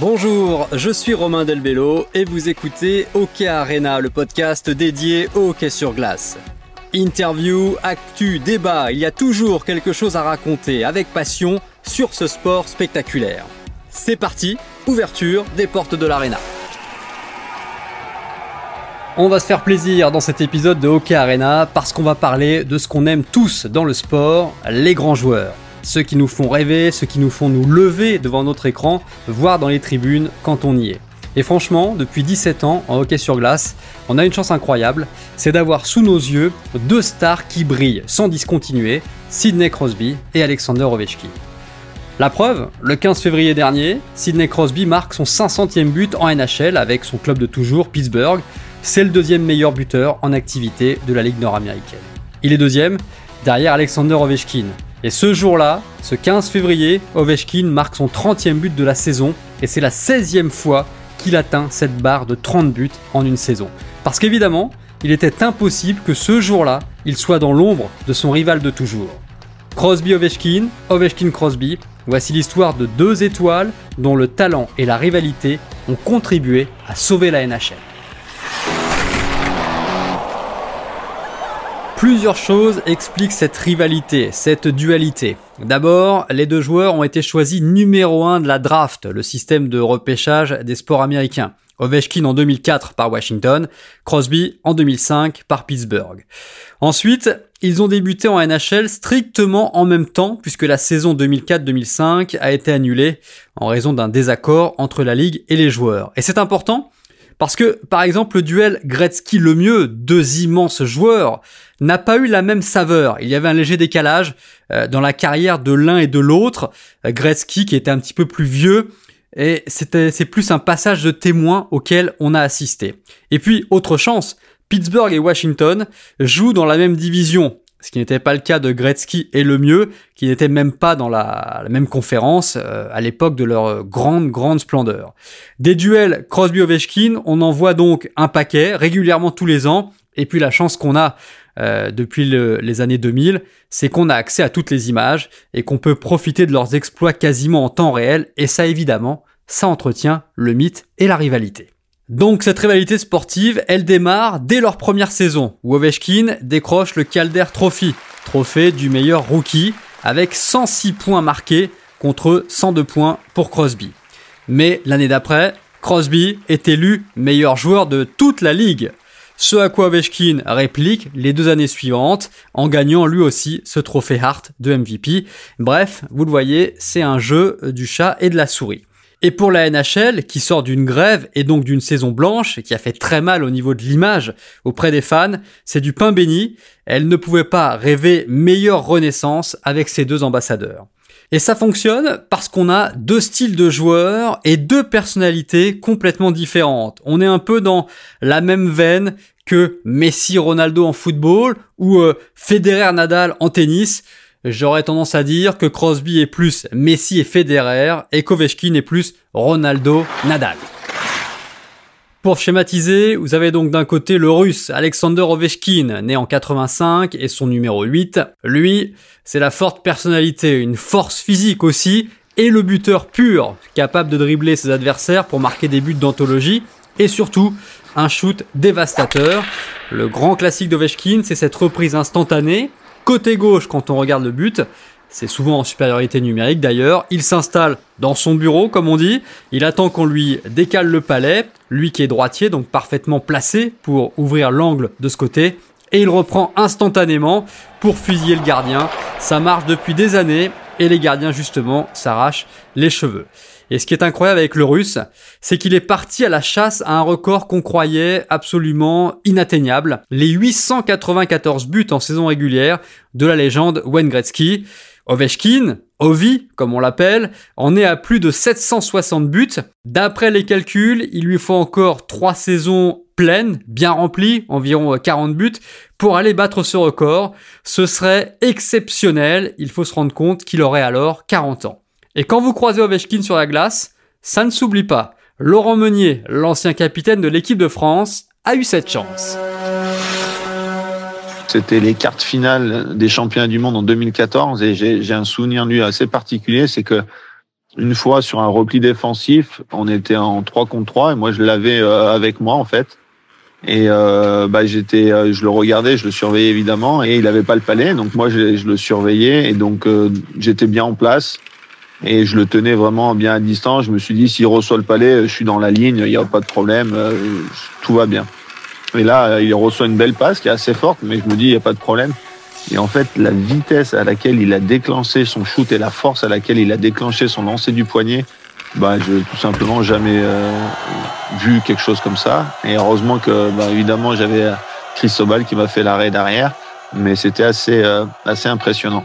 Bonjour, je suis Romain Delbello et vous écoutez Hockey Arena, le podcast dédié au hockey sur glace. Interview, actu, débat, il y a toujours quelque chose à raconter avec passion sur ce sport spectaculaire. C'est parti, ouverture des portes de l'arena. On va se faire plaisir dans cet épisode de Hockey Arena parce qu'on va parler de ce qu'on aime tous dans le sport, les grands joueurs. Ceux qui nous font rêver, ceux qui nous font nous lever devant notre écran, voire dans les tribunes quand on y est. Et franchement, depuis 17 ans en hockey sur glace, on a une chance incroyable, c'est d'avoir sous nos yeux deux stars qui brillent sans discontinuer, Sidney Crosby et Alexander Ovechkin. La preuve, le 15 février dernier, Sidney Crosby marque son 500e but en NHL avec son club de toujours, Pittsburgh. C'est le deuxième meilleur buteur en activité de la Ligue nord-américaine. Il est deuxième, derrière Alexander Ovechkin, et ce jour-là, ce 15 février, Ovechkin marque son 30e but de la saison et c'est la 16e fois qu'il atteint cette barre de 30 buts en une saison. Parce qu'évidemment, il était impossible que ce jour-là, il soit dans l'ombre de son rival de toujours. Crosby-Ovechkin, Ovechkin-Crosby, voici l'histoire de deux étoiles dont le talent et la rivalité ont contribué à sauver la NHL. Plusieurs choses expliquent cette rivalité, cette dualité. D'abord, les deux joueurs ont été choisis numéro 1 de la draft, le système de repêchage des sports américains. Ovechkin en 2004 par Washington, Crosby en 2005 par Pittsburgh. Ensuite, ils ont débuté en NHL strictement en même temps puisque la saison 2004-2005 a été annulée en raison d'un désaccord entre la ligue et les joueurs. Et c'est important parce que, par exemple, le duel Gretzky-Lemieux, deux immenses joueurs, n'a pas eu la même saveur. Il y avait un léger décalage euh, dans la carrière de l'un et de l'autre. Euh, Gretzky, qui était un petit peu plus vieux, et c'était, c'est plus un passage de témoin auquel on a assisté. Et puis, autre chance, Pittsburgh et Washington jouent dans la même division ce qui n'était pas le cas de Gretzky et Lemieux, qui n'étaient même pas dans la, même conférence euh, à l'époque de leur grande, grande splendeur. Des duels Crosby-Ovechkin, on en voit donc un paquet, régulièrement tous les ans, et puis la chance qu'on a euh, depuis les années 2000, c'est qu'on a accès à toutes les images et qu'on peut profiter de leurs exploits quasiment en temps réel, et ça évidemment, ça entretient le mythe et la rivalité. Donc cette rivalité sportive, elle démarre dès leur première saison, où Ovechkin décroche le Calder Trophy, trophée du meilleur rookie, avec 106 points marqués contre 102 points pour Crosby. Mais l'année d'après, Crosby est élu meilleur joueur de toute la ligue. Ce à quoi Ovechkin réplique les deux années suivantes en gagnant lui aussi ce trophée Hart de MVP. Bref, vous le voyez, c'est un jeu du chat et de la souris. Et pour la NHL, qui sort d'une grève et donc d'une saison blanche, qui a fait très mal au niveau de l'image auprès des fans, c'est du pain béni. Elle ne pouvait pas rêver meilleure renaissance avec ces deux ambassadeurs. Et ça fonctionne parce qu'on a deux styles de joueurs et deux personnalités complètement différentes. On est un peu dans la même veine que Messi Ronaldo en football ou euh, Federer Nadal en tennis. J'aurais tendance à dire que Crosby est plus Messi et Federer et qu'Ovechkin est plus Ronaldo Nadal. Pour schématiser, vous avez donc d'un côté le russe Alexander Ovechkin, né en 85 et son numéro 8. Lui, c'est la forte personnalité, une force physique aussi, et le buteur pur, capable de dribbler ses adversaires pour marquer des buts d'anthologie, et surtout un shoot dévastateur. Le grand classique d'Ovechkin, c'est cette reprise instantanée, côté gauche quand on regarde le but. C'est souvent en supériorité numérique d'ailleurs. Il s'installe dans son bureau, comme on dit. Il attend qu'on lui décale le palais. Lui qui est droitier, donc parfaitement placé pour ouvrir l'angle de ce côté. Et il reprend instantanément pour fusiller le gardien. Ça marche depuis des années et les gardiens justement s'arrachent les cheveux. Et ce qui est incroyable avec le russe, c'est qu'il est parti à la chasse à un record qu'on croyait absolument inatteignable, les 894 buts en saison régulière de la légende Wayne Gretzky. Ovechkin, Ovi, comme on l'appelle, en est à plus de 760 buts. D'après les calculs, il lui faut encore 3 saisons pleines, bien remplies, environ 40 buts, pour aller battre ce record. Ce serait exceptionnel, il faut se rendre compte qu'il aurait alors 40 ans. Et quand vous croisez Ovechkin sur la glace, ça ne s'oublie pas. Laurent Meunier, l'ancien capitaine de l'équipe de France, a eu cette chance. C'était les cartes finales des championnats du monde en 2014 et j'ai un souvenir lui assez particulier, c'est que une fois sur un repli défensif, on était en 3 contre 3 et moi je l'avais avec moi en fait. Et euh, bah, j'étais, euh, je le regardais, je le surveillais évidemment, et il avait pas le palais, donc moi je, je le surveillais, et donc euh, j'étais bien en place, et je le tenais vraiment bien à distance. Je me suis dit, s'il reçoit le palais, je suis dans la ligne, il n'y a pas de problème, euh, tout va bien. Et là, il reçoit une belle passe qui est assez forte, mais je me dis, il n'y a pas de problème. Et en fait, la vitesse à laquelle il a déclenché son shoot et la force à laquelle il a déclenché son lancer du poignet, bah, je tout simplement jamais euh, vu quelque chose comme ça. Et heureusement que, bah, évidemment, j'avais Chris Sobal qui m'a fait l'arrêt derrière, mais c'était assez, euh, assez impressionnant.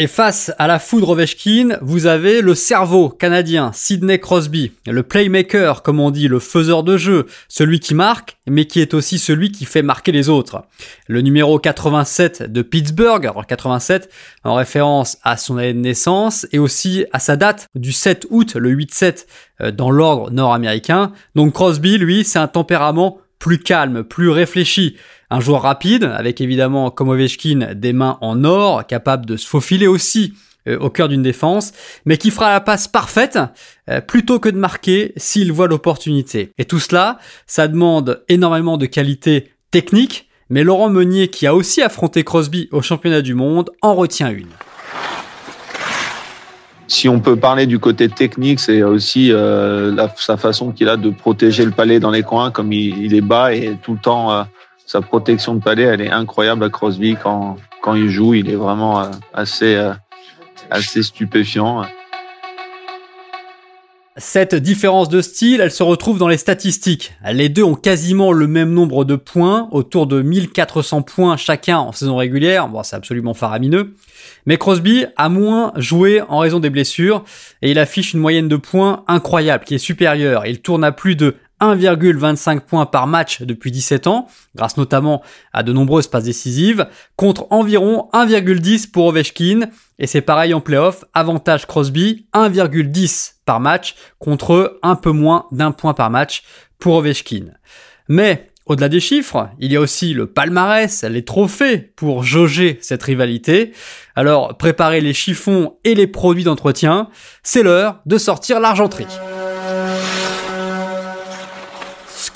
Et face à la foudre Ovechkin, vous avez le cerveau canadien Sidney Crosby, le playmaker comme on dit, le faiseur de jeu, celui qui marque mais qui est aussi celui qui fait marquer les autres. Le numéro 87 de Pittsburgh, alors 87 en référence à son année de naissance et aussi à sa date du 7 août, le 8-7 euh, dans l'ordre nord-américain. Donc Crosby, lui, c'est un tempérament plus calme, plus réfléchi. Un joueur rapide, avec évidemment, comme Ovechkin, des mains en or, capable de se faufiler aussi euh, au cœur d'une défense, mais qui fera la passe parfaite euh, plutôt que de marquer s'il voit l'opportunité. Et tout cela, ça demande énormément de qualité technique, mais Laurent Meunier, qui a aussi affronté Crosby au championnat du monde, en retient une. Si on peut parler du côté technique, c'est aussi euh, sa façon qu'il a de protéger le palais dans les coins, comme il, est bas et tout le temps sa protection de palais, elle est incroyable à Crosby quand, quand il joue. Il est vraiment euh, assez, euh, assez stupéfiant. Cette différence de style, elle se retrouve dans les statistiques. Les deux ont quasiment le même nombre de points, autour de 1400 points chacun en saison régulière. Bon, c'est absolument faramineux. Mais Crosby a moins joué en raison des blessures et il affiche une moyenne de points incroyable qui est supérieure. Il tourne à plus de 1,25 points par match depuis 17 ans, grâce notamment à de nombreuses passes décisives, contre environ 1,10 pour Ovechkin, et c'est pareil en playoff, avantage Crosby, 1,10 par match, contre un peu moins d'un point par match pour Ovechkin. Mais au-delà des chiffres, il y a aussi le palmarès, les trophées pour jauger cette rivalité. Alors préparez les chiffons et les produits d'entretien, c'est l'heure de sortir l'argenterie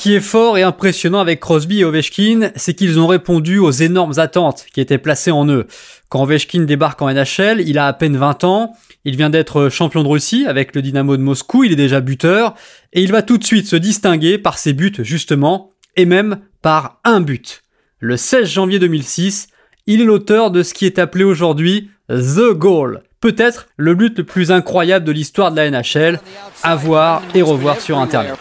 qui est fort et impressionnant avec Crosby et Ovechkin, c'est qu'ils ont répondu aux énormes attentes qui étaient placées en eux. Quand Ovechkin débarque en NHL, il a à peine 20 ans, il vient d'être champion de Russie avec le Dynamo de Moscou, il est déjà buteur, et il va tout de suite se distinguer par ses buts justement, et même par un but. Le 16 janvier 2006, il est l'auteur de ce qui est appelé aujourd'hui The Goal, peut-être le but le plus incroyable de l'histoire de la NHL, à voir et revoir sur Internet.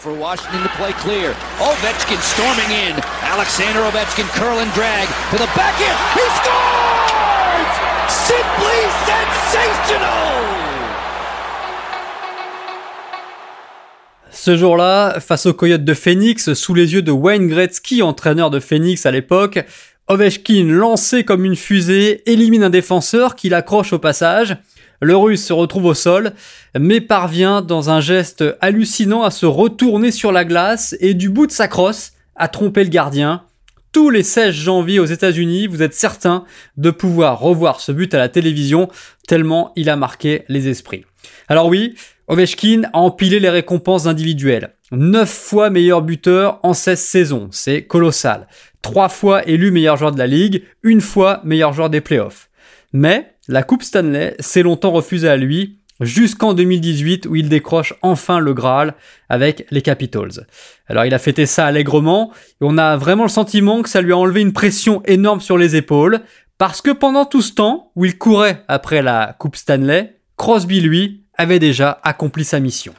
Ce jour-là, face aux Coyotes de Phoenix, sous les yeux de Wayne Gretzky, entraîneur de Phoenix à l'époque, Ovechkin, lancé comme une fusée, élimine un défenseur qui l'accroche au passage. Le russe se retrouve au sol, mais parvient dans un geste hallucinant à se retourner sur la glace et du bout de sa crosse à tromper le gardien. Tous les 16 janvier aux États-Unis, vous êtes certain de pouvoir revoir ce but à la télévision tellement il a marqué les esprits. Alors oui, Ovechkin a empilé les récompenses individuelles. 9 fois meilleur buteur en 16 saisons, c'est colossal trois fois élu meilleur joueur de la ligue, une fois meilleur joueur des playoffs. Mais la Coupe Stanley s'est longtemps refusée à lui, jusqu'en 2018 où il décroche enfin le Graal avec les Capitals. Alors il a fêté ça allègrement et on a vraiment le sentiment que ça lui a enlevé une pression énorme sur les épaules parce que pendant tout ce temps où il courait après la Coupe Stanley, Crosby lui avait déjà accompli sa mission.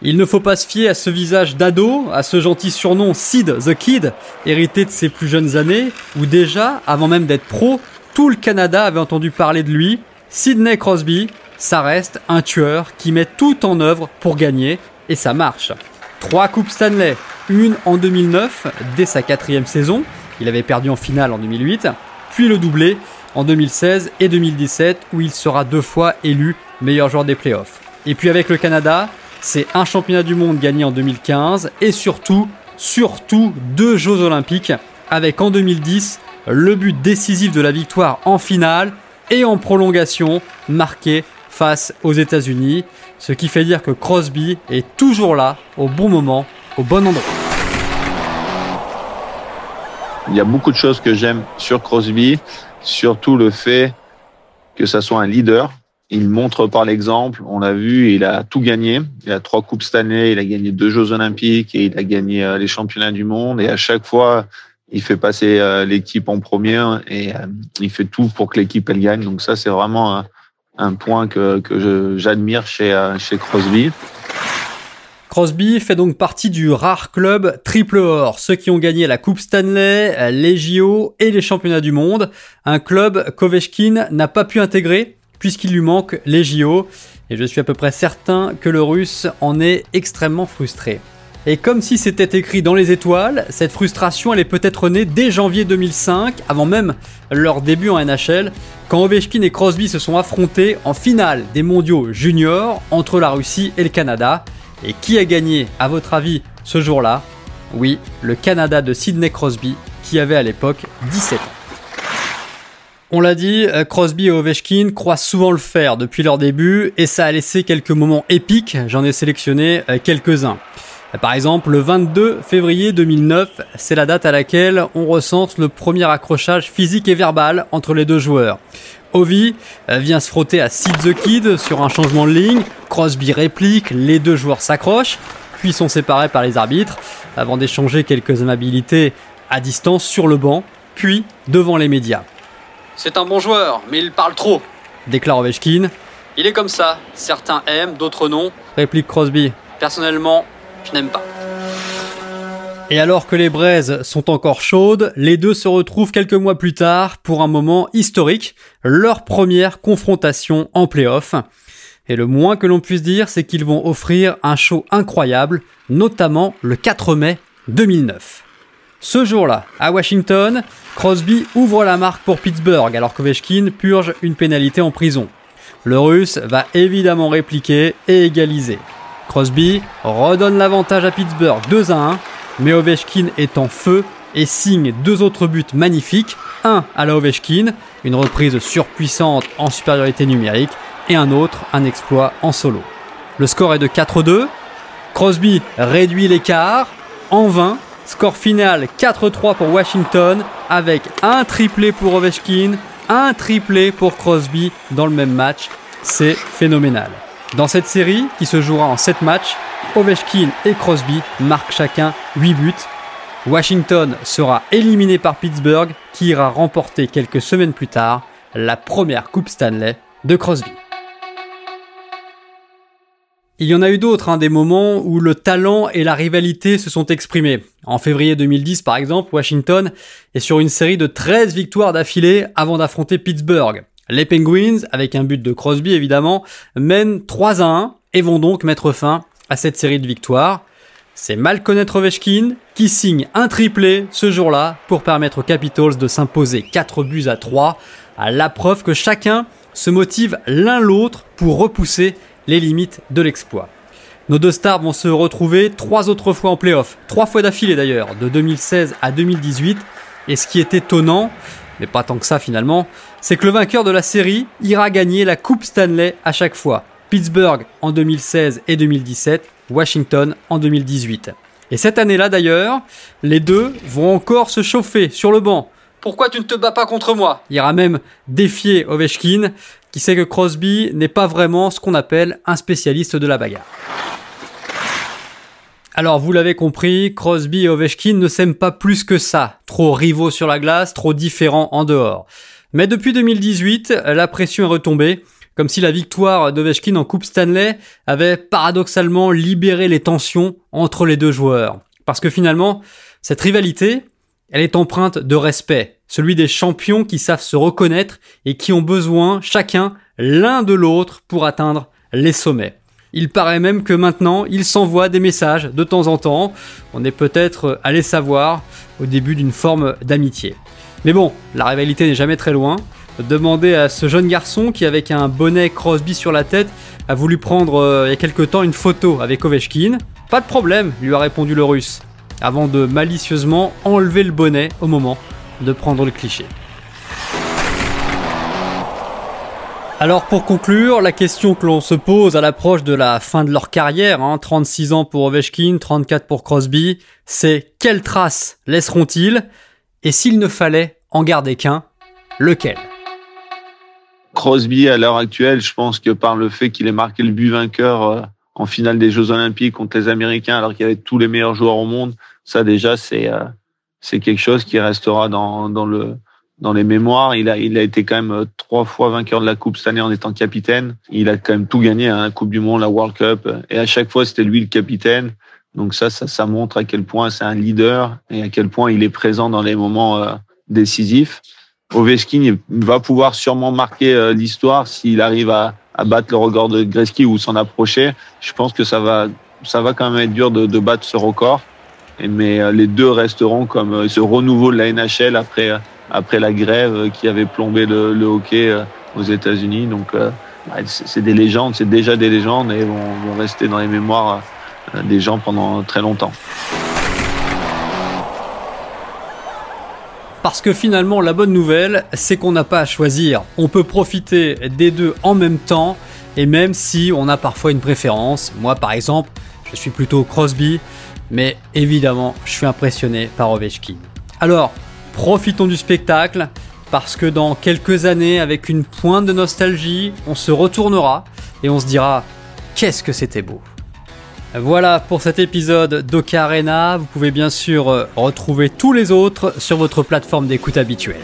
Il ne faut pas se fier à ce visage d'ado, à ce gentil surnom Sid the Kid, hérité de ses plus jeunes années, où déjà, avant même d'être pro, tout le Canada avait entendu parler de lui. Sidney Crosby, ça reste un tueur qui met tout en œuvre pour gagner, et ça marche. Trois Coupes Stanley, une en 2009, dès sa quatrième saison, il avait perdu en finale en 2008, puis le doublé en 2016 et 2017, où il sera deux fois élu meilleur joueur des playoffs. Et puis avec le Canada, c'est un championnat du monde gagné en 2015 et surtout, surtout deux Jeux olympiques avec en 2010 le but décisif de la victoire en finale et en prolongation marqué face aux États-Unis, ce qui fait dire que Crosby est toujours là, au bon moment, au bon endroit. Il y a beaucoup de choses que j'aime sur Crosby, surtout le fait que ça soit un leader. Il montre par l'exemple, on l'a vu, il a tout gagné. Il a trois coupes Stanley, il a gagné deux Jeux Olympiques et il a gagné euh, les championnats du monde. Et à chaque fois, il fait passer euh, l'équipe en première et euh, il fait tout pour que l'équipe elle gagne. Donc ça, c'est vraiment un point que, que j'admire chez, chez Crosby. Crosby fait donc partie du rare club triple or, ceux qui ont gagné la Coupe Stanley, les JO et les championnats du monde. Un club qu'Ovechkin n'a pas pu intégrer puisqu'il lui manque les JO. Et je suis à peu près certain que le russe en est extrêmement frustré. Et comme si c'était écrit dans les étoiles, cette frustration elle est peut-être née dès janvier 2005, avant même leur début en NHL, quand Ovechkin et Crosby se sont affrontés en finale des mondiaux juniors entre la Russie et le Canada. Et qui a gagné, à votre avis, ce jour-là? Oui, le Canada de Sidney Crosby, qui avait à l'époque 17 ans. On l'a dit, euh, Crosby et Ovechkin croient souvent le faire depuis leur début, et ça a laissé quelques moments épiques, j'en ai sélectionné euh, quelques-uns. Par exemple, le 22 février 2009, c'est la date à laquelle on recense le premier accrochage physique et verbal entre les deux joueurs. Ovi euh, vient se frotter à Sid the Kid sur un changement de ligne, Crosby réplique, les deux joueurs s'accrochent, puis sont séparés par les arbitres, avant d'échanger quelques amabilités à distance sur le banc, puis devant les médias. C'est un bon joueur, mais il parle trop, déclare Ovechkin. Il est comme ça, certains aiment, d'autres non, réplique Crosby. Personnellement, je n'aime pas. Et alors que les braises sont encore chaudes, les deux se retrouvent quelques mois plus tard pour un moment historique, leur première confrontation en playoff. Et le moins que l'on puisse dire, c'est qu'ils vont offrir un show incroyable, notamment le 4 mai 2009. Ce jour-là, à Washington, Crosby ouvre la marque pour Pittsburgh alors qu'Ovechkin purge une pénalité en prison. Le Russe va évidemment répliquer et égaliser. Crosby redonne l'avantage à Pittsburgh 2 à 1 mais Ovechkin est en feu et signe deux autres buts magnifiques, un à la Ovechkin, une reprise surpuissante en supériorité numérique, et un autre, un exploit en solo. Le score est de 4-2, Crosby réduit l'écart, en vain, score final 4-3 pour Washington, avec un triplé pour Ovechkin, un triplé pour Crosby dans le même match, c'est phénoménal. Dans cette série, qui se jouera en 7 matchs, Ovechkin et Crosby marquent chacun 8 buts. Washington sera éliminé par Pittsburgh qui ira remporter quelques semaines plus tard la première Coupe Stanley de Crosby. Il y en a eu d'autres, hein, des moments où le talent et la rivalité se sont exprimés. En février 2010, par exemple, Washington est sur une série de 13 victoires d'affilée avant d'affronter Pittsburgh. Les Penguins, avec un but de Crosby évidemment, mènent 3 à 1 et vont donc mettre fin à cette série de victoires. C'est mal connaître qui signe un triplé ce jour-là pour permettre aux Capitals de s'imposer 4 buts à 3, à la preuve que chacun se motive l'un l'autre pour repousser les limites de l'exploit. Nos deux stars vont se retrouver trois autres fois en playoff, trois fois d'affilée d'ailleurs, de 2016 à 2018. Et ce qui est étonnant, mais pas tant que ça finalement, c'est que le vainqueur de la série ira gagner la Coupe Stanley à chaque fois. Pittsburgh en 2016 et 2017, Washington en 2018. Et cette année-là d'ailleurs, les deux vont encore se chauffer sur le banc. Pourquoi tu ne te bats pas contre moi? Il ira même défier Ovechkin, qui sait que Crosby n'est pas vraiment ce qu'on appelle un spécialiste de la bagarre. Alors vous l'avez compris, Crosby et Ovechkin ne s'aiment pas plus que ça. Trop rivaux sur la glace, trop différents en dehors. Mais depuis 2018, la pression est retombée comme si la victoire d'Ovechkin en Coupe Stanley avait paradoxalement libéré les tensions entre les deux joueurs. Parce que finalement, cette rivalité, elle est empreinte de respect, celui des champions qui savent se reconnaître et qui ont besoin chacun l'un de l'autre pour atteindre les sommets. Il paraît même que maintenant, ils s'envoient des messages de temps en temps. On est peut-être allé savoir au début d'une forme d'amitié. Mais bon, la rivalité n'est jamais très loin demander à ce jeune garçon qui, avec un bonnet Crosby sur la tête, a voulu prendre euh, il y a quelque temps une photo avec Ovechkin. Pas de problème, lui a répondu le russe, avant de malicieusement enlever le bonnet au moment de prendre le cliché. Alors pour conclure, la question que l'on se pose à l'approche de la fin de leur carrière, 36 hein, ans pour Ovechkin, 34 pour Crosby, c'est quelle trace laisseront-ils? Et s'il ne fallait en garder qu'un, lequel? Crosby, à l'heure actuelle, je pense que par le fait qu'il ait marqué le but vainqueur euh, en finale des Jeux Olympiques contre les Américains, alors qu'il y avait tous les meilleurs joueurs au monde, ça déjà c'est euh, c'est quelque chose qui restera dans dans le dans les mémoires. Il a, il a été quand même euh, trois fois vainqueur de la Coupe cette année en étant capitaine. Il a quand même tout gagné, hein, la Coupe du Monde, la World Cup. Et à chaque fois, c'était lui le capitaine. Donc ça, ça, ça montre à quel point c'est un leader et à quel point il est présent dans les moments euh, décisifs. Ovechkin va pouvoir sûrement marquer euh, l'histoire s'il arrive à, à, battre le record de Gretzky ou s'en approcher. Je pense que ça va, ça va quand même être dur de, de battre ce record. Mais les deux resteront comme ce renouveau de la NHL après après la grève qui avait plombé le, hockey euh, aux États-Unis. Donc, euh, c'est des légendes, c'est déjà des légendes et vont, rester dans les mémoires euh, des gens pendant très longtemps. Parce que finalement, la bonne nouvelle, c'est qu'on n'a pas à choisir. On peut profiter des deux en même temps, et même si on a parfois une préférence. Moi, par exemple, je suis plutôt Crosby, mais évidemment, je suis impressionné par Ovechkin. Alors, Profitons du spectacle, parce que dans quelques années, avec une pointe de nostalgie, on se retournera et on se dira qu'est-ce que c'était beau. Voilà pour cet épisode d'Ocarena. Vous pouvez bien sûr euh, retrouver tous les autres sur votre plateforme d'écoute habituelle.